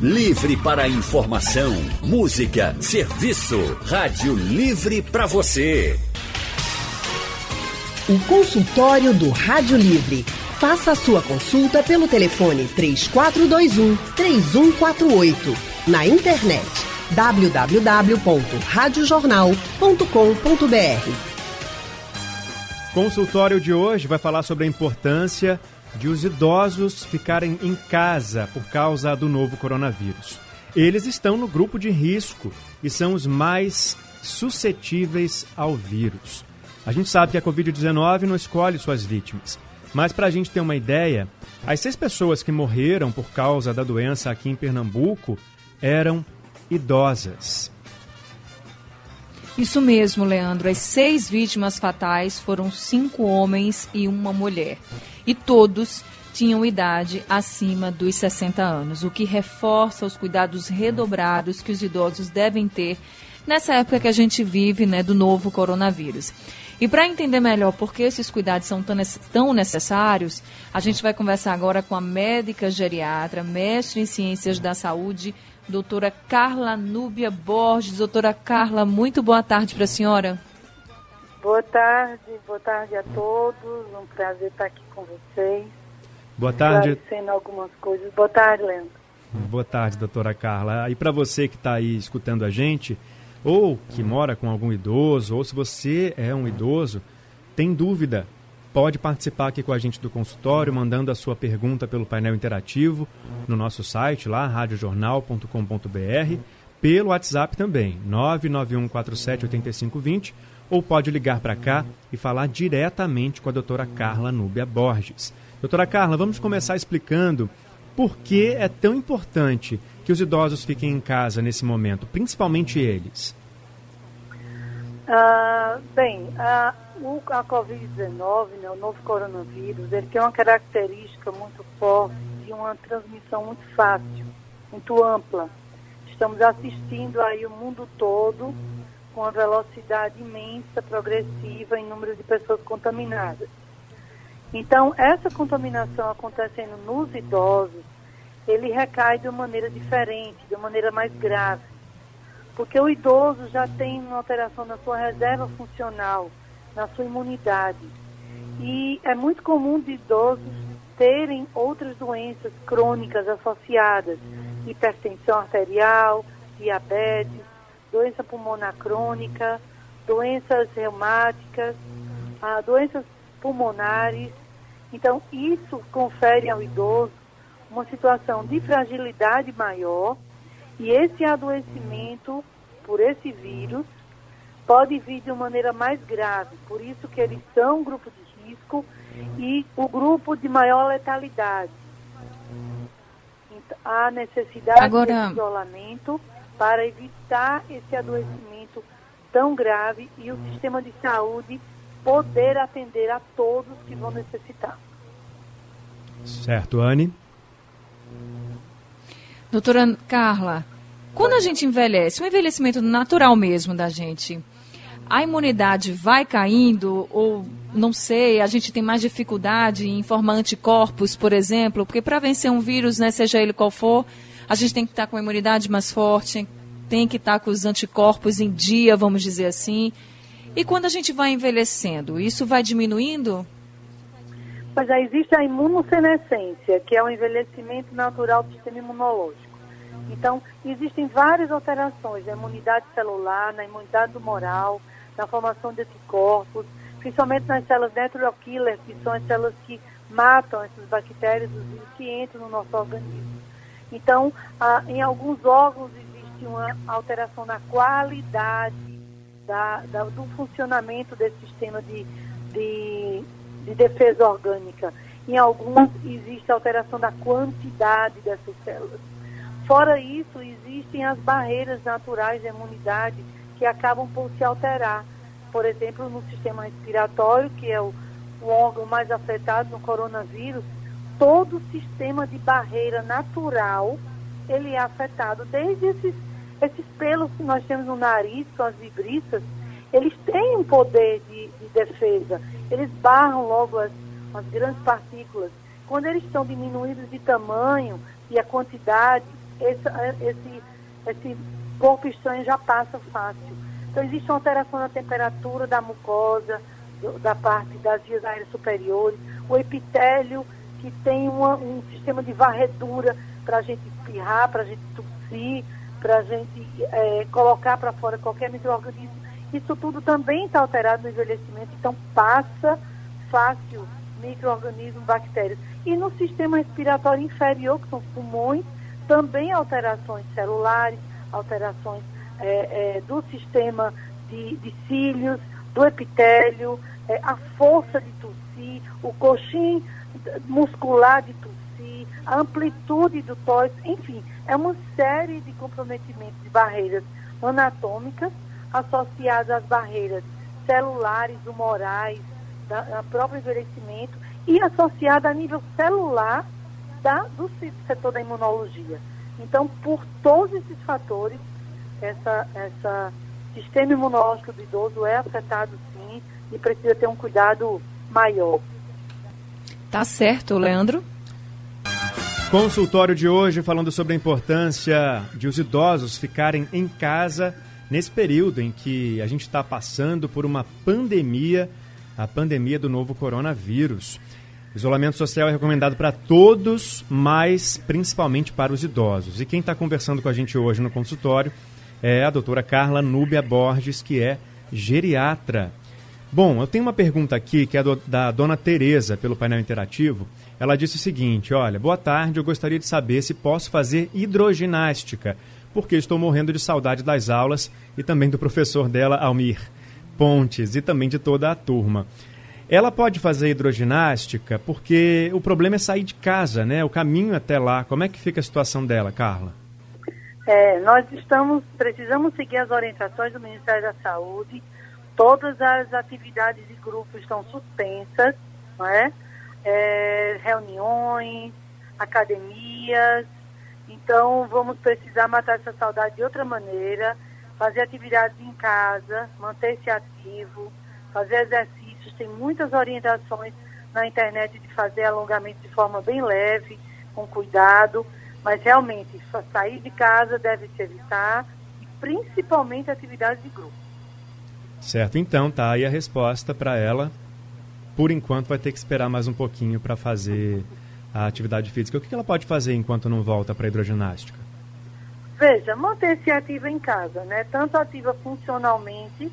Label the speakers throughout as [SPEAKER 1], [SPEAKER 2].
[SPEAKER 1] Livre para informação, música, serviço. Rádio Livre para você.
[SPEAKER 2] O consultório do Rádio Livre. Faça a sua consulta pelo telefone 3421 3148. Na internet www.radiojornal.com.br.
[SPEAKER 3] Consultório de hoje vai falar sobre a importância de os idosos ficarem em casa por causa do novo coronavírus. Eles estão no grupo de risco e são os mais suscetíveis ao vírus. A gente sabe que a Covid-19 não escolhe suas vítimas, mas para a gente ter uma ideia, as seis pessoas que morreram por causa da doença aqui em Pernambuco eram idosas.
[SPEAKER 4] Isso mesmo, Leandro. As seis vítimas fatais foram cinco homens e uma mulher. E todos tinham idade acima dos 60 anos, o que reforça os cuidados redobrados que os idosos devem ter nessa época que a gente vive, né, do novo coronavírus. E para entender melhor por que esses cuidados são tão necessários, a gente vai conversar agora com a médica geriatra, mestre em ciências da saúde, doutora Carla Núbia Borges. Doutora Carla, muito boa tarde para a senhora.
[SPEAKER 5] Boa tarde, boa tarde a todos. Um prazer estar aqui com vocês.
[SPEAKER 3] Boa tarde.
[SPEAKER 5] Esclarecendo algumas coisas. Boa tarde, Leandro.
[SPEAKER 3] Boa tarde, doutora Carla. E para você que está aí escutando a gente, ou que mora com algum idoso, ou se você é um idoso, tem dúvida pode participar aqui com a gente do consultório, mandando a sua pergunta pelo painel interativo no nosso site lá, radiojornal.com.br, pelo WhatsApp também, 991478520, ou pode ligar para cá e falar diretamente com a doutora Carla Núbia Borges. Doutora Carla, vamos começar explicando por que é tão importante que os idosos fiquem em casa nesse momento, principalmente eles.
[SPEAKER 5] Uh, bem, o, a Covid-19, né, o novo coronavírus, ele tem uma característica muito forte de uma transmissão muito fácil, muito ampla. Estamos assistindo aí o mundo todo com uma velocidade imensa, progressiva em número de pessoas contaminadas. Então, essa contaminação acontecendo nos idosos, ele recai de uma maneira diferente, de uma maneira mais grave porque o idoso já tem uma alteração na sua reserva funcional, na sua imunidade. E é muito comum de idosos terem outras doenças crônicas associadas, hipertensão arterial, diabetes, doença pulmonar crônica, doenças reumáticas, ah, doenças pulmonares. Então, isso confere ao idoso uma situação de fragilidade maior e esse adoecimento por esse vírus pode vir de uma maneira mais grave, por isso que eles são um grupo de risco e o grupo de maior letalidade. Então, há necessidade
[SPEAKER 4] Agora...
[SPEAKER 5] de isolamento para evitar esse adoecimento tão grave e o sistema de saúde poder atender a todos que vão necessitar.
[SPEAKER 3] Certo, Anne.
[SPEAKER 4] Doutora Carla, quando a gente envelhece, um envelhecimento natural mesmo da gente, a imunidade vai caindo ou não sei, a gente tem mais dificuldade em formar anticorpos, por exemplo, porque para vencer um vírus, né, seja ele qual for, a gente tem que estar com a imunidade mais forte, tem que estar com os anticorpos em dia, vamos dizer assim. E quando a gente vai envelhecendo, isso vai diminuindo?
[SPEAKER 5] Mas já existe a imunossenescência, que é o envelhecimento natural do sistema imunológico. Então, existem várias alterações na imunidade celular, na imunidade tumoral, na formação de anticorpos, principalmente nas células neutrokiller, que são as células que matam essas bactérias, os vírus que entram no nosso organismo. Então, em alguns órgãos existe uma alteração na qualidade da, da, do funcionamento desse sistema de, de de defesa orgânica. Em alguns existe alteração da quantidade dessas células. Fora isso, existem as barreiras naturais da imunidade que acabam por se alterar. Por exemplo, no sistema respiratório, que é o, o órgão mais afetado no coronavírus, todo o sistema de barreira natural ele é afetado. Desde esses, esses pelos que nós temos no nariz, são as vibriças, eles têm um poder de, de defesa eles barram logo as, as grandes partículas. Quando eles estão diminuídos de tamanho e a quantidade, esse, esse, esse corpo estranho já passa fácil. Então, existe uma alteração na temperatura da mucosa, do, da parte das vias aéreas superiores, o epitélio, que tem uma, um sistema de varredura para a gente espirrar, para a gente tossir, para a gente é, colocar para fora qualquer microorganismo. Isso tudo também está alterado no envelhecimento, então passa fácil microorganismos, bactérias. E no sistema respiratório inferior, que são os pulmões, também alterações celulares, alterações é, é, do sistema de, de, cílios, do epitélio, é, a força de tossir, o coxim muscular de tossir, a amplitude do tórax, enfim, é uma série de comprometimentos de barreiras anatômicas associadas às barreiras celulares, humorais, da, da próprio envelhecimento e associada a nível celular da, do setor da imunologia. Então, por todos esses fatores, essa, essa sistema imunológico do idoso é afetado sim e precisa ter um cuidado maior.
[SPEAKER 4] Tá certo, Leandro.
[SPEAKER 3] Consultório de hoje falando sobre a importância de os idosos ficarem em casa nesse período em que a gente está passando por uma pandemia, a pandemia do novo coronavírus. Isolamento social é recomendado para todos, mas principalmente para os idosos. E quem está conversando com a gente hoje no consultório é a doutora Carla Núbia Borges, que é geriatra. Bom, eu tenho uma pergunta aqui que é do, da dona Tereza, pelo painel interativo. Ela disse o seguinte: Olha, boa tarde, eu gostaria de saber se posso fazer hidroginástica, porque estou morrendo de saudade das aulas e também do professor dela, Almir Pontes, e também de toda a turma. Ela pode fazer hidroginástica porque o problema é sair de casa, né? O caminho até lá. Como é que fica a situação dela, Carla?
[SPEAKER 5] É, nós estamos, precisamos seguir as orientações do Ministério da Saúde. Todas as atividades de grupo estão suspensas, não é? é reuniões, academias. Então, vamos precisar matar essa saudade de outra maneira, fazer atividades em casa, manter-se ativo, fazer exercício tem muitas orientações na internet de fazer alongamento de forma bem leve, com cuidado, mas realmente sair de casa deve se evitar, e principalmente atividades de grupo.
[SPEAKER 3] Certo, então tá aí a resposta para ela. Por enquanto vai ter que esperar mais um pouquinho para fazer a atividade física. O que ela pode fazer enquanto não volta para a hidroginástica?
[SPEAKER 5] Veja, manter-se ativa em casa, né? Tanto ativa funcionalmente,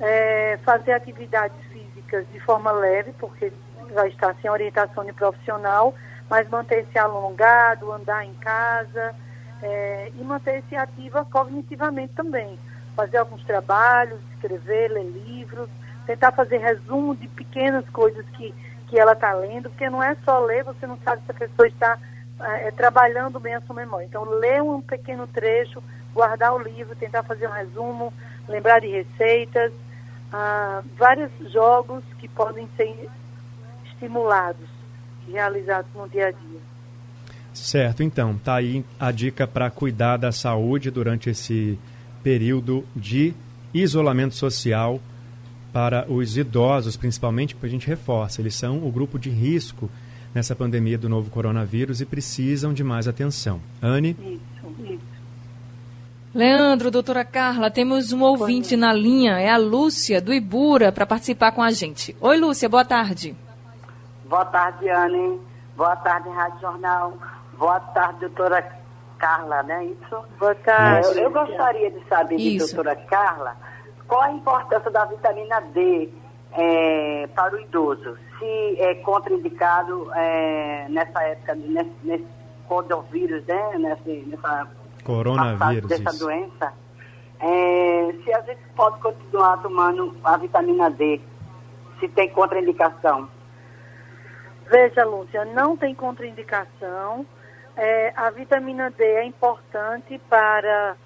[SPEAKER 5] é, fazer atividades físicas de forma leve, porque vai estar sem orientação de profissional, mas manter-se alongado, andar em casa é, e manter-se ativa cognitivamente também. Fazer alguns trabalhos, escrever, ler livros, tentar fazer resumo de pequenas coisas que, que ela está lendo, porque não é só ler, você não sabe se a pessoa está é, trabalhando bem a sua memória. Então, ler um pequeno trecho, guardar o livro, tentar fazer um resumo, lembrar de receitas, ah, vários jogos que podem ser estimulados, realizados no dia a dia.
[SPEAKER 3] Certo, então, tá aí a dica para cuidar da saúde durante esse período de isolamento social para os idosos, principalmente, porque a gente reforça, eles são o grupo de risco nessa pandemia do novo coronavírus e precisam de mais atenção. Anne? Isso, isso.
[SPEAKER 4] Leandro, doutora Carla, temos um ouvinte na linha, é a Lúcia, do Ibura, para participar com a gente. Oi, Lúcia, boa tarde.
[SPEAKER 6] Boa tarde, Anne. Boa tarde, Rádio Jornal. Boa tarde, doutora Carla, né? Isso?
[SPEAKER 5] Boa tarde.
[SPEAKER 6] Eu, eu gostaria de saber, de doutora Carla, qual a importância da vitamina D é, para o idoso? Se é contraindicado é, nessa época, nesse, nesse coronavírus, né? Nesse, nessa
[SPEAKER 3] coronavírus
[SPEAKER 6] dessa isso. doença, é, se a gente pode continuar tomando a vitamina D, se tem contraindicação.
[SPEAKER 5] Veja, Lúcia, não tem contraindicação. É, a vitamina D é importante para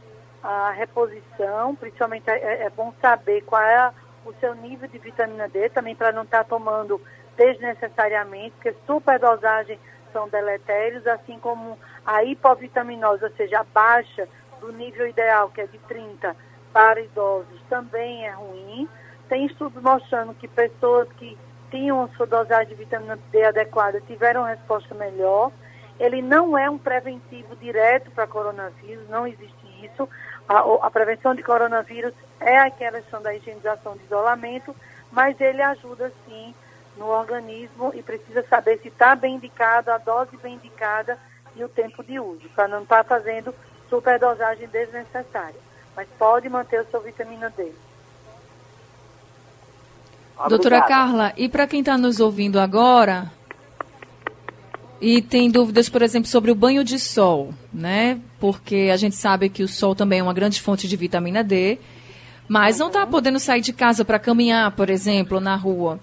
[SPEAKER 5] a reposição, principalmente é, é bom saber qual é o seu nível de vitamina D, também para não estar tá tomando desnecessariamente, porque superdosagem são deletérios, assim como a hipovitaminose, ou seja, a baixa do nível ideal, que é de 30 para idosos, também é ruim. Tem estudos mostrando que pessoas que tinham sua dosagem de vitamina D adequada tiveram resposta melhor. ele não é um preventivo direto para coronavírus, não existe isso. A, a, prevenção de coronavírus é aquela questão da higienização de isolamento, mas ele ajuda sim no organismo e precisa saber se está bem indicado, a dose bem indicada e o tempo de uso, para não estar tá fazendo superdosagem desnecessária. Mas pode manter a sua vitamina D.
[SPEAKER 4] Obrigada. Doutora Carla, e para quem está nos ouvindo agora e tem dúvidas, por exemplo, sobre o banho de sol, né? Porque a gente sabe que o sol também é uma grande fonte de vitamina D, mas não está podendo sair de casa para caminhar, por exemplo, na rua.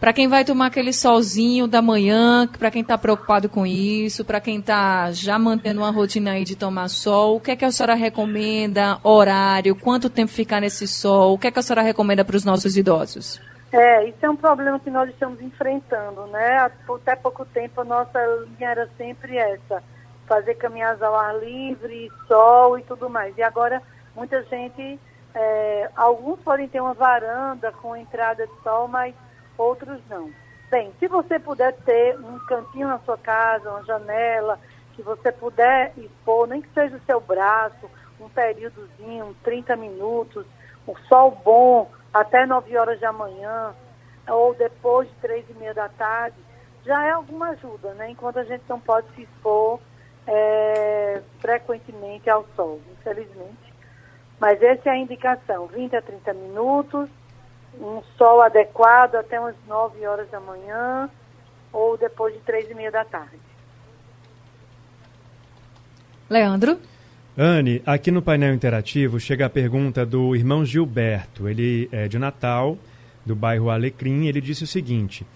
[SPEAKER 4] Para quem vai tomar aquele solzinho da manhã, para quem está preocupado com isso, para quem está já mantendo uma rotina aí de tomar sol, o que é que a senhora recomenda? Horário? Quanto tempo ficar nesse sol? O que é que a senhora recomenda para os nossos idosos?
[SPEAKER 5] É, isso é um problema que nós estamos enfrentando, né? Até pouco tempo a nossa linha era sempre essa, fazer caminhadas ao ar livre, sol e tudo mais. E agora muita gente, é, alguns podem ter uma varanda com entrada de sol, mas outros não. Bem, se você puder ter um cantinho na sua casa, uma janela, que você puder expor, nem que seja o seu braço, um períodozinho, 30 minutos, um sol bom, até 9 horas da manhã, ou depois de 3 e meia da tarde, já é alguma ajuda, né? Enquanto a gente não pode se expor é, frequentemente ao sol, infelizmente. Mas essa é a indicação, 20 a 30 minutos, um sol adequado até umas 9 horas da manhã, ou depois de 3 e meia da tarde.
[SPEAKER 4] Leandro?
[SPEAKER 3] Anne, aqui no painel interativo chega a pergunta do irmão Gilberto. Ele é de Natal, do bairro Alecrim. Ele disse o seguinte: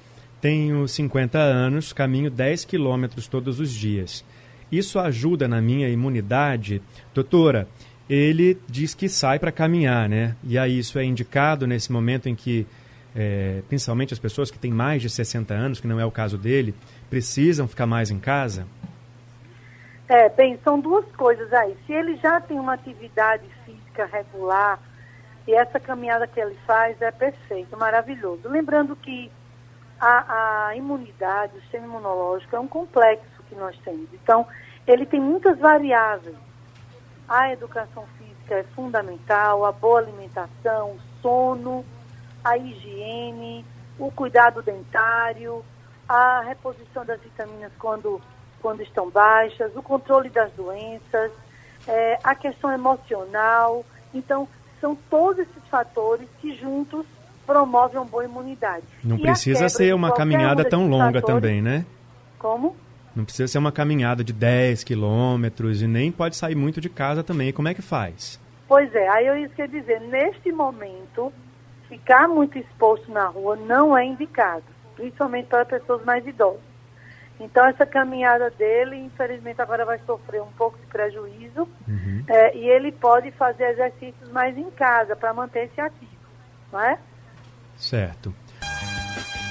[SPEAKER 3] Tenho 50 anos, caminho 10 quilômetros todos os dias. Isso ajuda na minha imunidade? Doutora, ele diz que sai para caminhar, né? E aí isso é indicado nesse momento em que, é, principalmente as pessoas que têm mais de 60 anos, que não é o caso dele, precisam ficar mais em casa?
[SPEAKER 5] É, bem, são duas coisas aí. Se ele já tem uma atividade física regular e essa caminhada que ele faz é perfeito, maravilhoso. Lembrando que a, a imunidade, o sistema imunológico é um complexo que nós temos. Então, ele tem muitas variáveis. A educação física é fundamental, a boa alimentação, o sono, a higiene, o cuidado dentário, a reposição das vitaminas quando quando estão baixas, o controle das doenças, é, a questão emocional. Então, são todos esses fatores que juntos promovem uma boa imunidade.
[SPEAKER 3] Não e precisa ser uma caminhada um tão longa fatores, também, né?
[SPEAKER 5] Como?
[SPEAKER 3] Não precisa ser uma caminhada de 10 quilômetros e nem pode sair muito de casa também. Como é que faz?
[SPEAKER 5] Pois é, aí eu ia dizer, neste momento, ficar muito exposto na rua não é indicado, principalmente para pessoas mais idosas. Então, essa caminhada dele, infelizmente, agora vai sofrer um pouco de prejuízo uhum. é, e ele pode fazer exercícios mais em casa para manter-se ativo, não é?
[SPEAKER 3] Certo.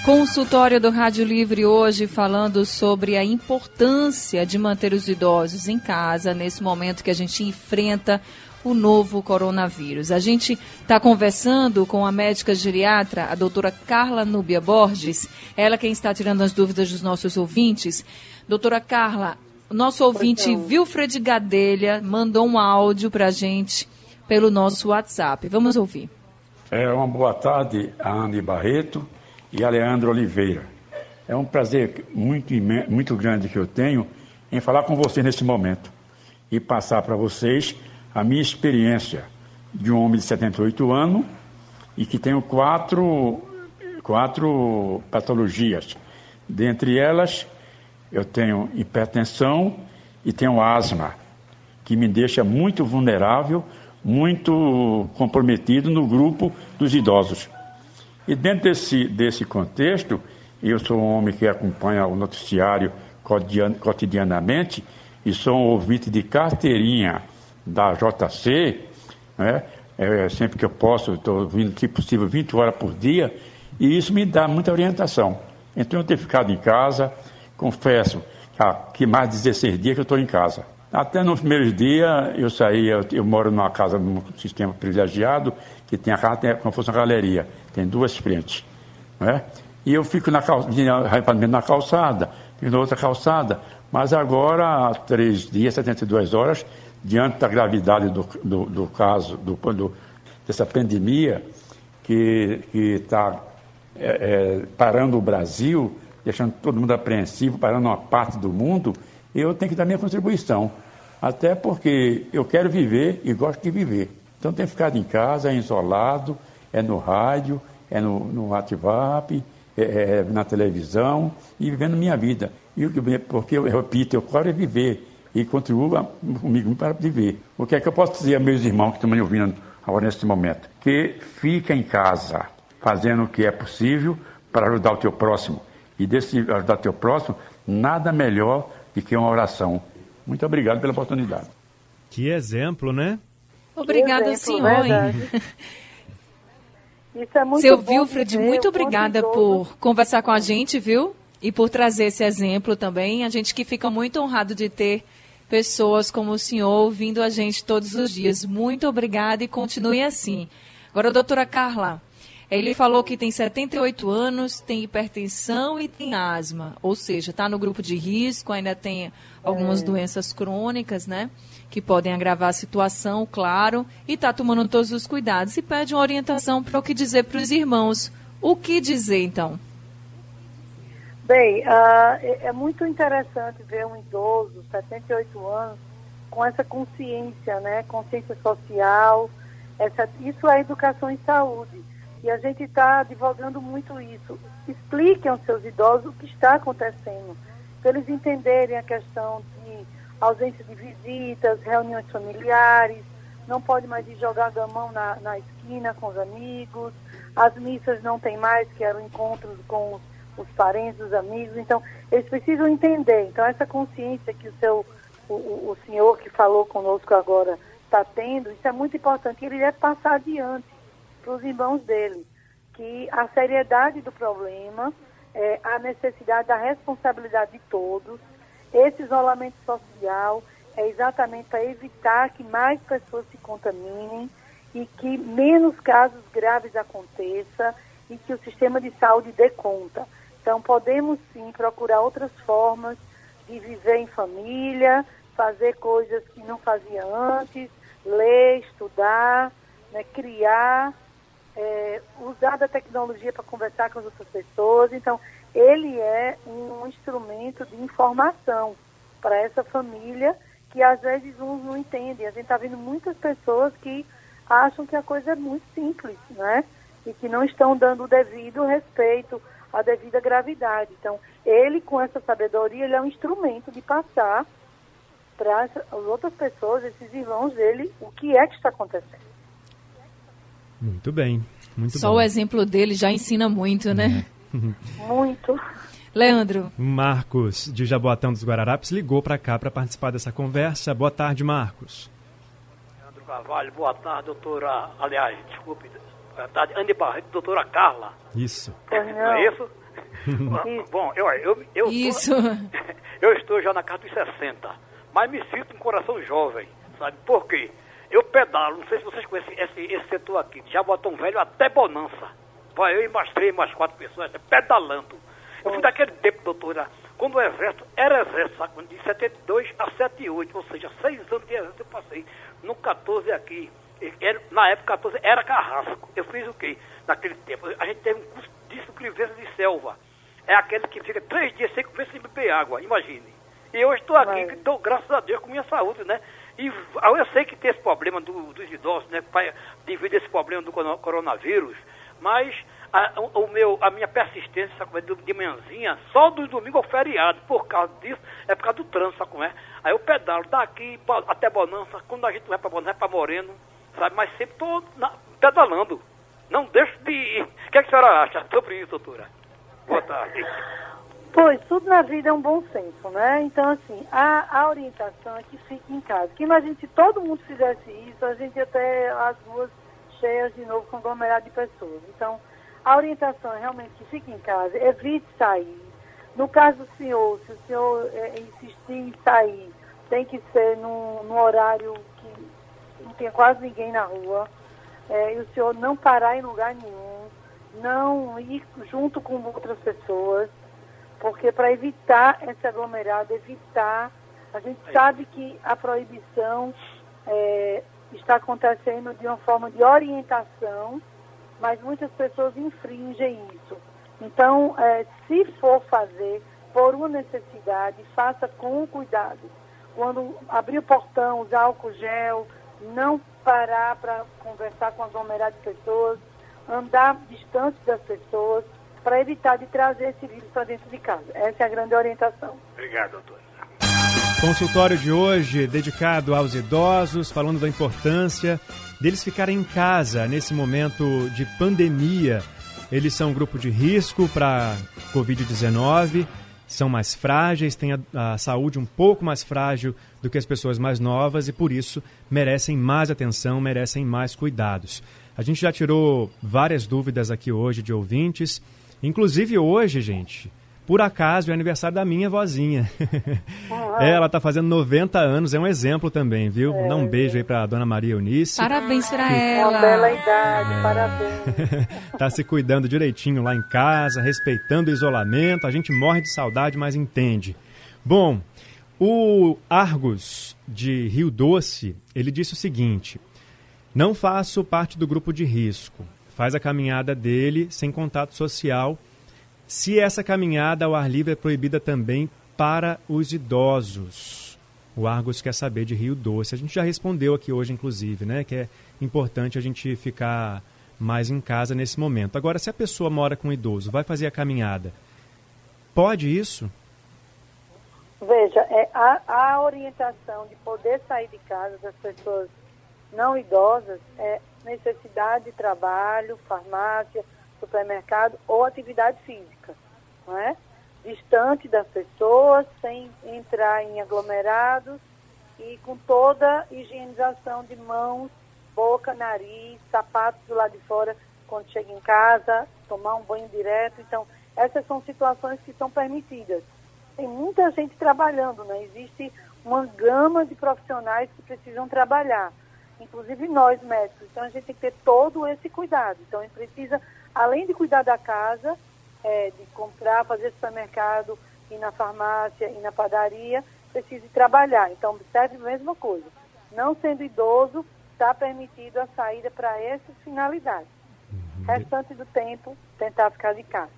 [SPEAKER 4] Consultório do Rádio Livre hoje falando sobre a importância de manter os idosos em casa nesse momento que a gente enfrenta o novo coronavírus. A gente está conversando com a médica geriatra, a doutora Carla Núbia Borges, ela quem está tirando as dúvidas dos nossos ouvintes. Doutora Carla, nosso ouvinte Wilfred Gadelha mandou um áudio para a gente pelo nosso WhatsApp. Vamos ouvir.
[SPEAKER 7] É uma boa tarde a Anne Barreto e a Leandro Oliveira. É um prazer muito, muito grande que eu tenho em falar com vocês nesse momento e passar para vocês a minha experiência de um homem de 78 anos e que tenho quatro, quatro patologias. Dentre elas, eu tenho hipertensão e tenho asma, que me deixa muito vulnerável, muito comprometido no grupo dos idosos. E dentro desse, desse contexto, eu sou um homem que acompanha o noticiário cotidianamente e sou um ouvinte de carteirinha da JC, né? É, sempre que eu posso, estou vindo, se possível, 20 horas por dia, e isso me dá muita orientação. Então, eu tenho ficado em casa, confesso que mais de 16 dias que eu estou em casa. Até nos primeiros dias, eu saí, eu, eu, moro numa casa, num sistema privilegiado, que tem a casa como se fosse uma galeria, tem duas frentes. Né? E eu fico na, na calçada, fico na outra calçada, Mas agora, há três dias, 72 horas, diante da gravidade do, do, do caso, do, do, dessa pandemia que está é, é, parando o Brasil, deixando todo mundo apreensivo, parando uma parte do mundo, eu tenho que dar minha contribuição. Até porque eu quero viver e gosto de viver. Então tenho ficado em casa, é isolado, é no rádio, é no, no WhatsApp, é, é, na televisão e vivendo minha vida. E, porque eu repito, eu quero viver e contribua comigo para viver. O que é que eu posso dizer a meus irmãos que estão me ouvindo agora nesse momento? Que fica em casa, fazendo o que é possível para ajudar o teu próximo. E desse ajudar o teu próximo, nada melhor do que uma oração. Muito obrigado pela oportunidade.
[SPEAKER 3] Que exemplo, né?
[SPEAKER 4] Obrigada, senhor. Isso é muito Seu Wilfred, muito obrigada por conversar com a gente, viu? E por trazer esse exemplo também. A gente que fica muito honrado de ter pessoas como o senhor ouvindo a gente todos os dias. Muito obrigada e continue assim. Agora, doutora Carla, ele falou que tem 78 anos, tem hipertensão e tem asma, ou seja, está no grupo de risco, ainda tem algumas é. doenças crônicas, né? Que podem agravar a situação, claro, e está tomando todos os cuidados. E pede uma orientação para o que dizer para os irmãos. O que dizer, então?
[SPEAKER 5] Bem, uh, é muito interessante ver um idoso, 78 anos, com essa consciência, né? Consciência social. Essa, isso é educação em saúde e a gente está divulgando muito isso. Expliquem aos seus idosos o que está acontecendo, para eles entenderem a questão de ausência de visitas, reuniões familiares, não pode mais ir jogar gamão na, na esquina com os amigos, as missas não tem mais, que eram encontros com os, os parentes, os amigos, então eles precisam entender. Então essa consciência que o seu o, o senhor que falou conosco agora está tendo, isso é muito importante, ele deve passar adiante para os irmãos dele, que a seriedade do problema, é, a necessidade da responsabilidade de todos, esse isolamento social é exatamente para evitar que mais pessoas se contaminem e que menos casos graves aconteçam e que o sistema de saúde dê conta. Então, podemos sim procurar outras formas de viver em família, fazer coisas que não fazia antes, ler, estudar, né, criar é, usar da tecnologia para conversar com as outras pessoas. Então, ele é um instrumento de informação para essa família que às vezes uns não entendem. A gente está vendo muitas pessoas que acham que a coisa é muito simples, né? E que não estão dando o devido respeito, a devida gravidade. Então, ele, com essa sabedoria, ele é um instrumento de passar para as outras pessoas, esses irmãos dele, o que é que está acontecendo.
[SPEAKER 3] Muito bem. Muito
[SPEAKER 4] Só
[SPEAKER 3] bom.
[SPEAKER 4] o exemplo dele já ensina muito, né?
[SPEAKER 5] É. muito.
[SPEAKER 4] Leandro.
[SPEAKER 3] Marcos, de Jaboatão dos Guararapes, ligou para cá para participar dessa conversa. Boa tarde, Marcos.
[SPEAKER 8] Leandro Carvalho, boa tarde, doutora. Aliás, desculpe, tarde, Andy Barreto, doutora Carla.
[SPEAKER 3] Isso.
[SPEAKER 8] Não é isso? Bom, eu, eu, eu,
[SPEAKER 4] isso.
[SPEAKER 8] eu estou já na casa dos 60, mas me sinto um coração jovem, sabe? Por quê? Eu pedalo, não sei se vocês conhecem esse, esse setor aqui, de Jaboatão Velho até Bonança. Vai eu e mais três, mais quatro pessoas, pedalando. Eu fui daquele tempo, doutora, quando o exército era exército, sabe? de 72 a 78, ou seja, seis anos de exército eu passei. No 14 aqui, era, na época 14 era carrasco. Eu fiz o quê? Naquele tempo, a gente teve um curso de sobrevivência de selva. É aquele que fica três dias sem comer, sem beber água, imagine. E eu estou aqui, estou, graças a Deus, com minha saúde, né? E eu sei que tem esse problema do, dos idosos, né, devido a esse problema do coronavírus, mas a, o meu, a minha persistência, sabe, é? de manhãzinha, só do domingo ao feriado, por causa disso, é por causa do trânsito, sabe como é? Aí eu pedalo daqui até Bonança, quando a gente vai para Bonança, vai para Moreno, sabe, mas sempre estou pedalando. Não deixo de ir. O que, é que a senhora acha sobre isso, doutora? Boa tarde.
[SPEAKER 5] Pois, tudo na vida é um bom senso, né? Então, assim, a, a orientação é que fique em casa. Que imagine se todo mundo fizesse isso, a gente ia ter as ruas cheias de novo, conglomerado de pessoas. Então, a orientação é realmente que fique em casa, evite sair. No caso do senhor, se o senhor é, insistir em sair, tem que ser num, num horário que não tenha quase ninguém na rua, é, e o senhor não parar em lugar nenhum, não ir junto com outras pessoas, porque para evitar esse aglomerado, evitar, a gente sabe que a proibição é, está acontecendo de uma forma de orientação, mas muitas pessoas infringem isso. Então, é, se for fazer por uma necessidade, faça com cuidado. Quando abrir o portão, usar álcool gel, não parar para conversar com aglomerado de pessoas, andar distante das pessoas, para evitar de trazer esse vírus para dentro de casa. Essa é a grande orientação.
[SPEAKER 8] Obrigado, doutor.
[SPEAKER 3] Consultório de hoje dedicado aos idosos, falando da importância deles ficarem em casa nesse momento de pandemia. Eles são um grupo de risco para Covid-19, são mais frágeis, têm a, a, saúde um pouco mais frágil do que as pessoas mais novas e por isso merecem mais atenção, merecem mais cuidados. A gente já tirou várias dúvidas aqui hoje de ouvintes, inclusive hoje, gente, por acaso é aniversário da minha vozinha. Ah, ela está fazendo 90 anos, é um exemplo também, viu? É, Dá um beijo aí para dona Maria Eunice.
[SPEAKER 4] Parabéns para ela.
[SPEAKER 5] Uma bela idade, é. parabéns.
[SPEAKER 3] tá se cuidando direitinho lá em casa, respeitando o isolamento. A gente morre de saudade, mas entende. Bom, o Argos de Rio Doce, ele disse o seguinte: Não faço parte do grupo de risco. Faz a caminhada dele sem contato social se essa caminhada ao ar livre é proibida também para os idosos. O Argos quer saber de Rio Doce. A gente já respondeu aqui hoje, inclusive, né? Que é importante a gente ficar mais em casa nesse momento. Agora, se a pessoa mora com um idoso, vai fazer a caminhada, pode isso?
[SPEAKER 5] Veja, é, a, a orientação de poder sair de casa das pessoas não idosas é necessidade de trabalho, farmácia, supermercado ou atividade física, não é? distante das pessoas, sem entrar em aglomerados e com toda higienização de mãos, boca, nariz, sapatos do lado de fora quando chega em casa, tomar um banho direto. Então, essas são situações que são permitidas. Tem muita gente trabalhando, né? Existe uma gama de profissionais que precisam trabalhar, inclusive nós médicos. Então, a gente tem que ter todo esse cuidado. Então, a gente precisa além de cuidar da casa, é, de comprar, fazer supermercado, ir na farmácia, ir na padaria, precisa trabalhar. Então, observe a mesma coisa. Não sendo idoso, está permitido a saída para essas finalidades. Uhum. Restante do tempo, tentar ficar de casa.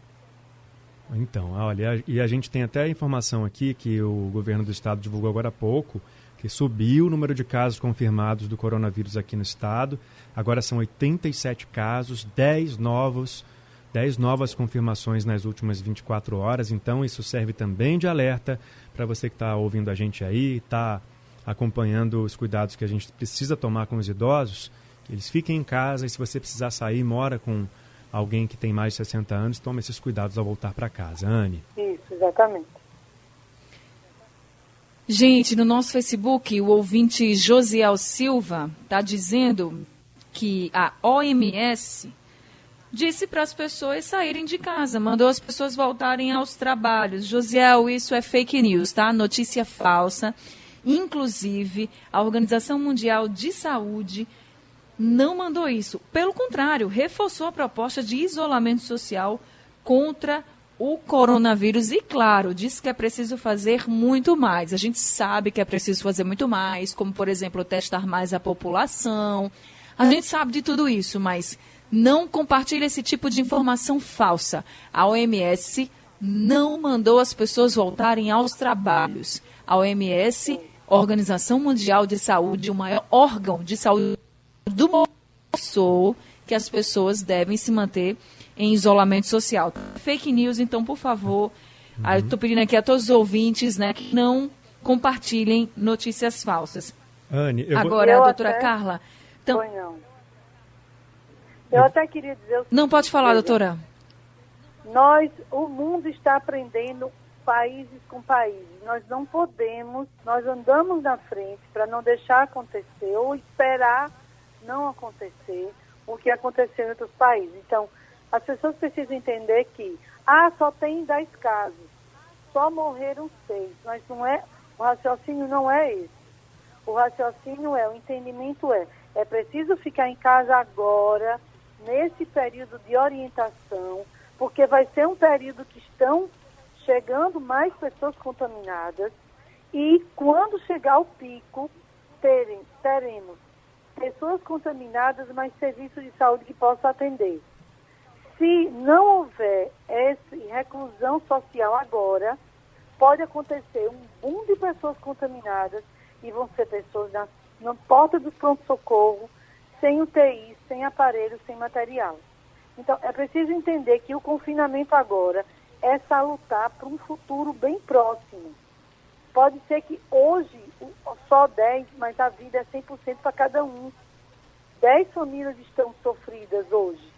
[SPEAKER 3] Então, olha, e a gente tem até a informação aqui que o governo do estado divulgou agora há pouco, que subiu o número de casos confirmados do coronavírus aqui no estado. Agora são 87 casos, 10 novos, 10 novas confirmações nas últimas 24 horas. Então isso serve também de alerta para você que está ouvindo a gente aí, está acompanhando os cuidados que a gente precisa tomar com os idosos. Eles fiquem em casa e se você precisar sair, mora com alguém que tem mais de 60 anos, tome esses cuidados ao voltar para casa. Anne.
[SPEAKER 5] Isso, exatamente.
[SPEAKER 4] Gente, no nosso Facebook, o ouvinte Josiel Silva está dizendo que a OMS disse para as pessoas saírem de casa, mandou as pessoas voltarem aos trabalhos. Josiel, isso é fake news, tá? Notícia falsa. Inclusive, a Organização Mundial de Saúde não mandou isso. Pelo contrário, reforçou a proposta de isolamento social contra o coronavírus e, claro, disse que é preciso fazer muito mais. A gente sabe que é preciso fazer muito mais, como, por exemplo, testar mais a população. A gente sabe de tudo isso, mas não compartilhe esse tipo de informação falsa. A OMS não mandou as pessoas voltarem aos trabalhos. A OMS, Organização Mundial de Saúde, o maior órgão de saúde do mundo, que as pessoas devem se manter em isolamento social. Fake news, então, por favor, uhum. estou pedindo aqui a todos os ouvintes né, que não compartilhem notícias falsas.
[SPEAKER 3] Anne, eu
[SPEAKER 4] Agora,
[SPEAKER 5] vou...
[SPEAKER 4] a doutora até... Carla.
[SPEAKER 5] Então... não. Eu até queria dizer.
[SPEAKER 4] Não pode falar, doutora.
[SPEAKER 5] Nós, o mundo está aprendendo países com países. Nós não podemos, nós andamos na frente para não deixar acontecer ou esperar não acontecer o que aconteceu em outros países. Então, as pessoas precisam entender que, ah, só tem 10 casos, só morreram seis, mas não é, o raciocínio não é esse. O raciocínio é, o entendimento é, é preciso ficar em casa agora, nesse período de orientação, porque vai ser um período que estão chegando mais pessoas contaminadas e quando chegar o pico, terem, teremos pessoas contaminadas, mas serviços de saúde que possam atender. Se não houver essa reclusão social agora, pode acontecer um boom de pessoas contaminadas e vão ser pessoas na, na porta do pronto-socorro, sem UTI, sem aparelho, sem material. Então, é preciso entender que o confinamento agora é salutar para um futuro bem próximo. Pode ser que hoje só 10, mas a vida é 100% para cada um. 10 famílias estão sofridas hoje.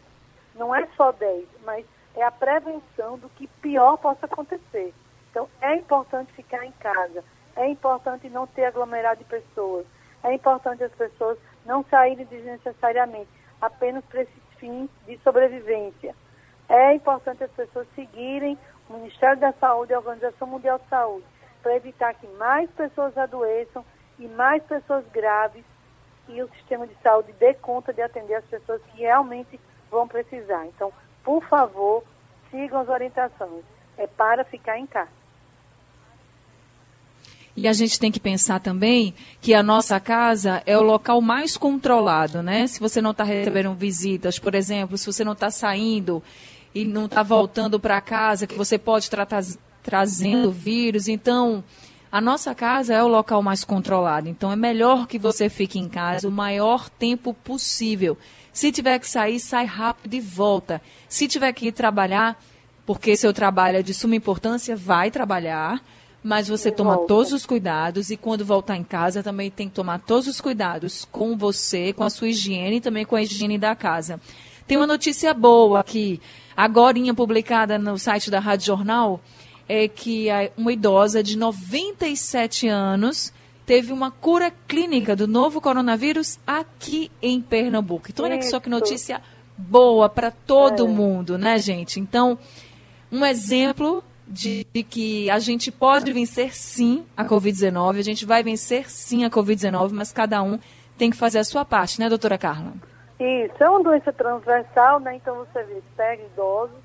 [SPEAKER 5] Não é só 10, mas é a prevenção do que pior possa acontecer. Então, é importante ficar em casa, é importante não ter aglomerado de pessoas, é importante as pessoas não saírem desnecessariamente, apenas para esses fins de sobrevivência. É importante as pessoas seguirem o Ministério da Saúde e a Organização Mundial de Saúde para evitar que mais pessoas adoeçam e mais pessoas graves e o sistema de saúde dê conta de atender as pessoas que realmente vão precisar. Então, por favor, sigam as orientações. É para ficar em casa.
[SPEAKER 4] E a gente tem que pensar também que a nossa casa é o local mais controlado, né? Se você não está recebendo visitas, por exemplo, se você não está saindo e não está voltando para casa, que você pode estar tra trazendo vírus. Então, a nossa casa é o local mais controlado. Então, é melhor que você fique em casa o maior tempo possível. Se tiver que sair, sai rápido e volta. Se tiver que ir trabalhar, porque seu trabalho é de suma importância, vai trabalhar mas você toma todos os cuidados e quando voltar em casa também tem que tomar todos os cuidados com você, com a sua higiene e também com a higiene da casa. Tem uma notícia boa aqui, agora publicada no site da Rádio Jornal, é que uma idosa de 97 anos teve uma cura clínica do novo coronavírus aqui em Pernambuco. Então, olha só que notícia boa para todo é. mundo, né, gente? Então, um exemplo de, de que a gente pode vencer sim a Covid-19, a gente vai vencer sim a Covid-19, mas cada um tem que fazer a sua parte, né, doutora Carla?
[SPEAKER 5] Isso, é uma doença transversal, né? Então você vê, pega idosos,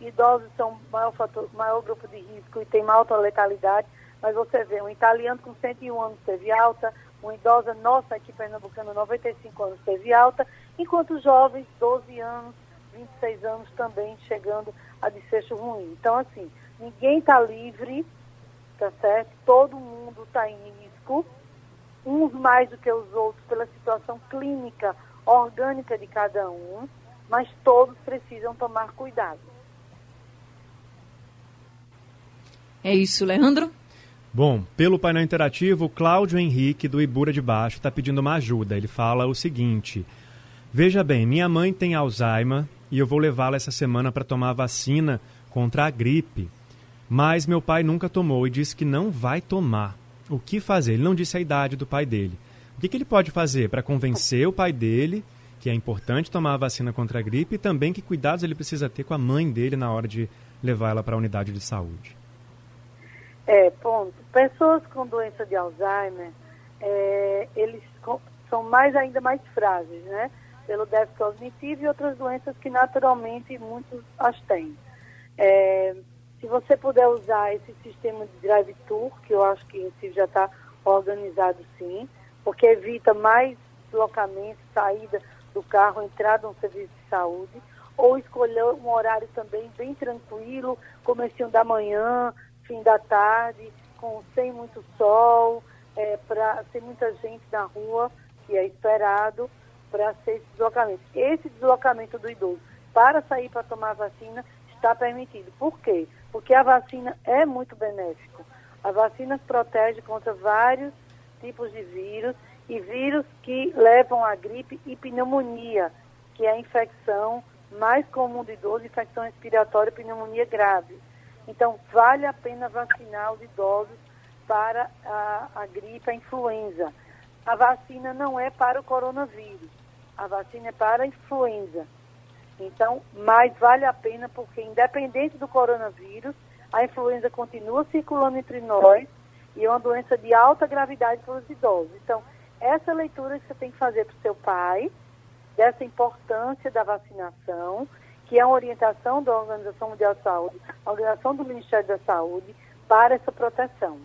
[SPEAKER 5] idosos são o maior, fator, maior grupo de risco e tem alta letalidade, mas você vê, um italiano com 101 anos teve alta, uma idosa nossa aqui pernambucana, 95 anos, teve alta, enquanto jovens, 12 anos, 26 anos também chegando a desfecho ruim. Então, assim, ninguém está livre, tá certo? Todo mundo está em risco, uns mais do que os outros pela situação clínica, orgânica de cada um, mas todos precisam tomar cuidado.
[SPEAKER 4] É isso, Leandro?
[SPEAKER 3] Bom, pelo painel interativo, Cláudio Henrique, do Ibura de Baixo, está pedindo uma ajuda. Ele fala o seguinte: Veja bem, minha mãe tem Alzheimer e eu vou levá-la essa semana para tomar vacina contra a gripe. Mas meu pai nunca tomou e disse que não vai tomar. O que fazer? Ele não disse a idade do pai dele. O que, que ele pode fazer para convencer o pai dele que é importante tomar a vacina contra a gripe e também que cuidados ele precisa ter com a mãe dele na hora de levar ela para a unidade de saúde?
[SPEAKER 5] É, ponto. Pessoas com doença de Alzheimer, é, eles são mais ainda mais frágeis, né? Pelo déficit cognitivo e outras doenças que naturalmente muitos as têm. É, se você puder usar esse sistema de drive-tour, que eu acho que em já está organizado sim, porque evita mais deslocamento, saída do carro, entrada no serviço de saúde, ou escolher um horário também bem tranquilo, comecinho da manhã, fim da tarde, com sem muito sol, é, para sem muita gente na rua, que é esperado para ser esse deslocamento. Esse deslocamento do idoso para sair para tomar vacina está permitido. Por quê? Porque a vacina é muito benéfico. A vacina protege contra vários tipos de vírus e vírus que levam a gripe e pneumonia, que é a infecção mais comum do idoso, infecção respiratória e pneumonia grave. Então, vale a pena vacinar os idosos para a, a gripe, a influenza. A vacina não é para o coronavírus, a vacina é para a influenza. Então, mas vale a pena porque, independente do coronavírus, a influenza continua circulando entre nós e é uma doença de alta gravidade para os idosos. Então, essa leitura que você tem que fazer para o seu pai, dessa importância da vacinação que é uma orientação da Organização Mundial de Saúde, a organização do Ministério da Saúde, para essa proteção.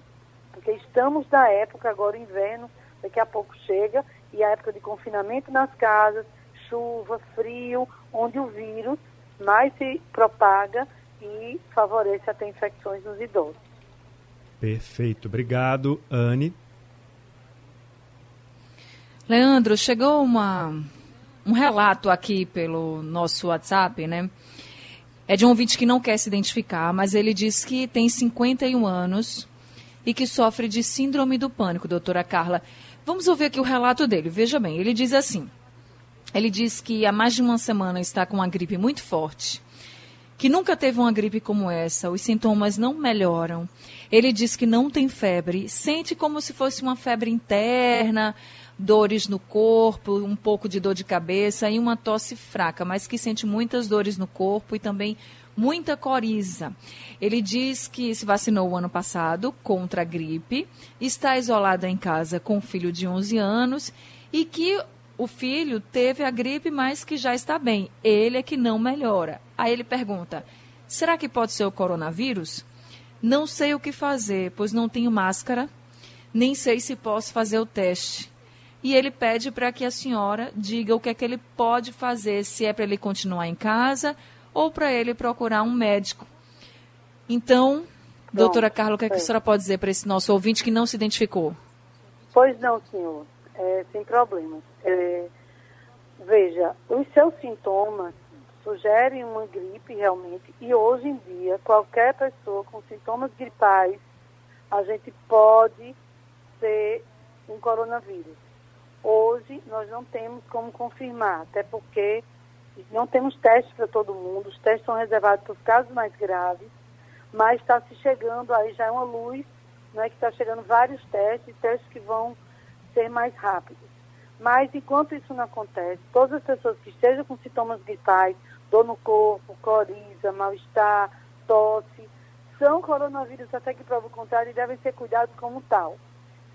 [SPEAKER 5] Porque estamos na época, agora inverno, daqui a pouco chega, e a época de confinamento nas casas, chuva, frio, onde o vírus mais se propaga e favorece até infecções nos idosos.
[SPEAKER 3] Perfeito. Obrigado, Anne.
[SPEAKER 4] Leandro, chegou uma, um relato aqui pelo nosso WhatsApp, né? É de um ouvinte que não quer se identificar, mas ele diz que tem 51 anos e que sofre de síndrome do pânico, doutora Carla. Vamos ouvir aqui o relato dele. Veja bem, ele diz assim: ele diz que há mais de uma semana está com uma gripe muito forte, que nunca teve uma gripe como essa, os sintomas não melhoram. Ele diz que não tem febre, sente como se fosse uma febre interna, dores no corpo, um pouco de dor de cabeça e uma tosse fraca, mas que sente muitas dores no corpo e também muita coriza. Ele diz que se vacinou o ano passado contra a gripe, está isolado em casa com um filho de 11 anos e que o filho teve a gripe, mas que já está bem. Ele é que não melhora. Aí ele pergunta: será que pode ser o coronavírus? Não sei o que fazer, pois não tenho máscara, nem sei se posso fazer o teste e ele pede para que a senhora diga o que é que ele pode fazer, se é para ele continuar em casa ou para ele procurar um médico. Então, Bom, doutora Carla, o que, é que a senhora pode dizer para esse nosso ouvinte que não se identificou?
[SPEAKER 5] Pois não, senhor, é, sem problemas. É, veja, os seus sintomas sugerem uma gripe realmente, e hoje em dia, qualquer pessoa com sintomas gripais, a gente pode ser um coronavírus. Hoje nós não temos como confirmar, até porque não temos testes para todo mundo, os testes são reservados para os casos mais graves, mas está se chegando, aí já é uma luz, né, que está chegando vários testes, testes que vão ser mais rápidos. Mas enquanto isso não acontece, todas as pessoas que estejam com sintomas gripais, dor no corpo, coriza, mal-estar, tosse, são coronavírus até que prova o contrário e devem ser cuidados como tal.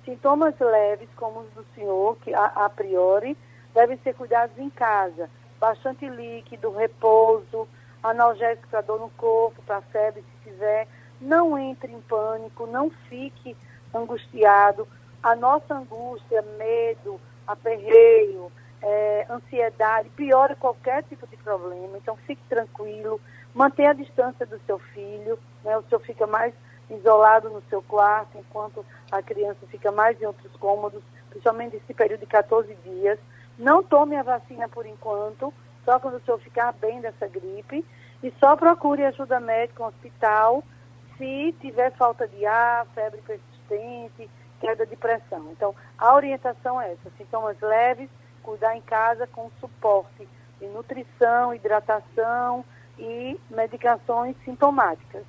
[SPEAKER 5] Sintomas leves, como os do senhor, que a, a priori, devem ser cuidados em casa. Bastante líquido, repouso, analgésico para dor no corpo, para febre, se tiver. Não entre em pânico, não fique angustiado. A nossa angústia, medo, aperreio, é, ansiedade, piora qualquer tipo de problema. Então, fique tranquilo, mantenha a distância do seu filho, né? o senhor fica mais isolado no seu quarto, enquanto a criança fica mais em outros cômodos, principalmente nesse período de 14 dias. Não tome a vacina por enquanto, só quando o senhor ficar bem dessa gripe. E só procure ajuda médica no hospital se tiver falta de ar, febre persistente, queda de pressão. Então, a orientação é essa: sintomas leves, cuidar em casa com suporte de nutrição, hidratação e medicações sintomáticas.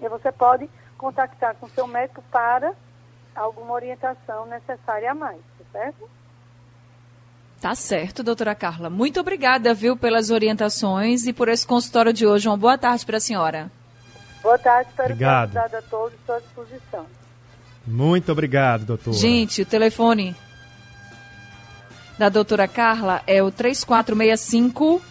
[SPEAKER 5] E você pode contactar com seu médico para alguma orientação necessária a mais, tá certo?
[SPEAKER 4] Tá certo, doutora Carla. Muito obrigada, viu, pelas orientações e por esse consultório de hoje. Uma boa tarde para a senhora.
[SPEAKER 5] Boa tarde, espero obrigado. ter ajudado a todos à sua disposição.
[SPEAKER 3] Muito obrigado, doutora.
[SPEAKER 4] Gente, o telefone da doutora Carla é o 3465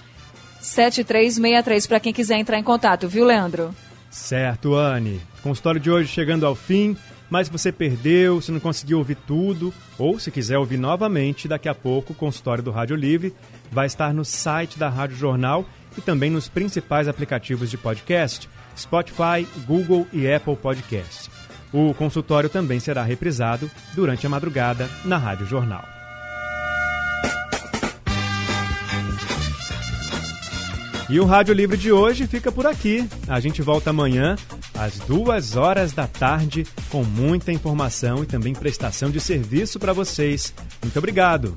[SPEAKER 4] 7363 para quem quiser entrar em contato, viu, Leandro?
[SPEAKER 3] Certo, Anne. Consultório de hoje chegando ao fim, mas se você perdeu, se não conseguiu ouvir tudo, ou se quiser ouvir novamente, daqui a pouco o consultório do Rádio Livre vai estar no site da Rádio Jornal e também nos principais aplicativos de podcast, Spotify, Google e Apple Podcast. O consultório também será reprisado durante a madrugada na Rádio Jornal. E o Rádio Livre de hoje fica por aqui. A gente volta amanhã, às duas horas da tarde, com muita informação e também prestação de serviço para vocês. Muito obrigado.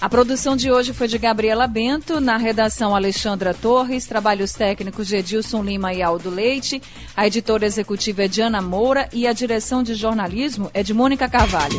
[SPEAKER 4] A produção de hoje foi de Gabriela Bento, na redação Alexandra Torres, trabalhos técnicos de Edilson Lima e Aldo Leite, a editora executiva é Diana Moura e a direção de jornalismo é de Mônica Carvalho.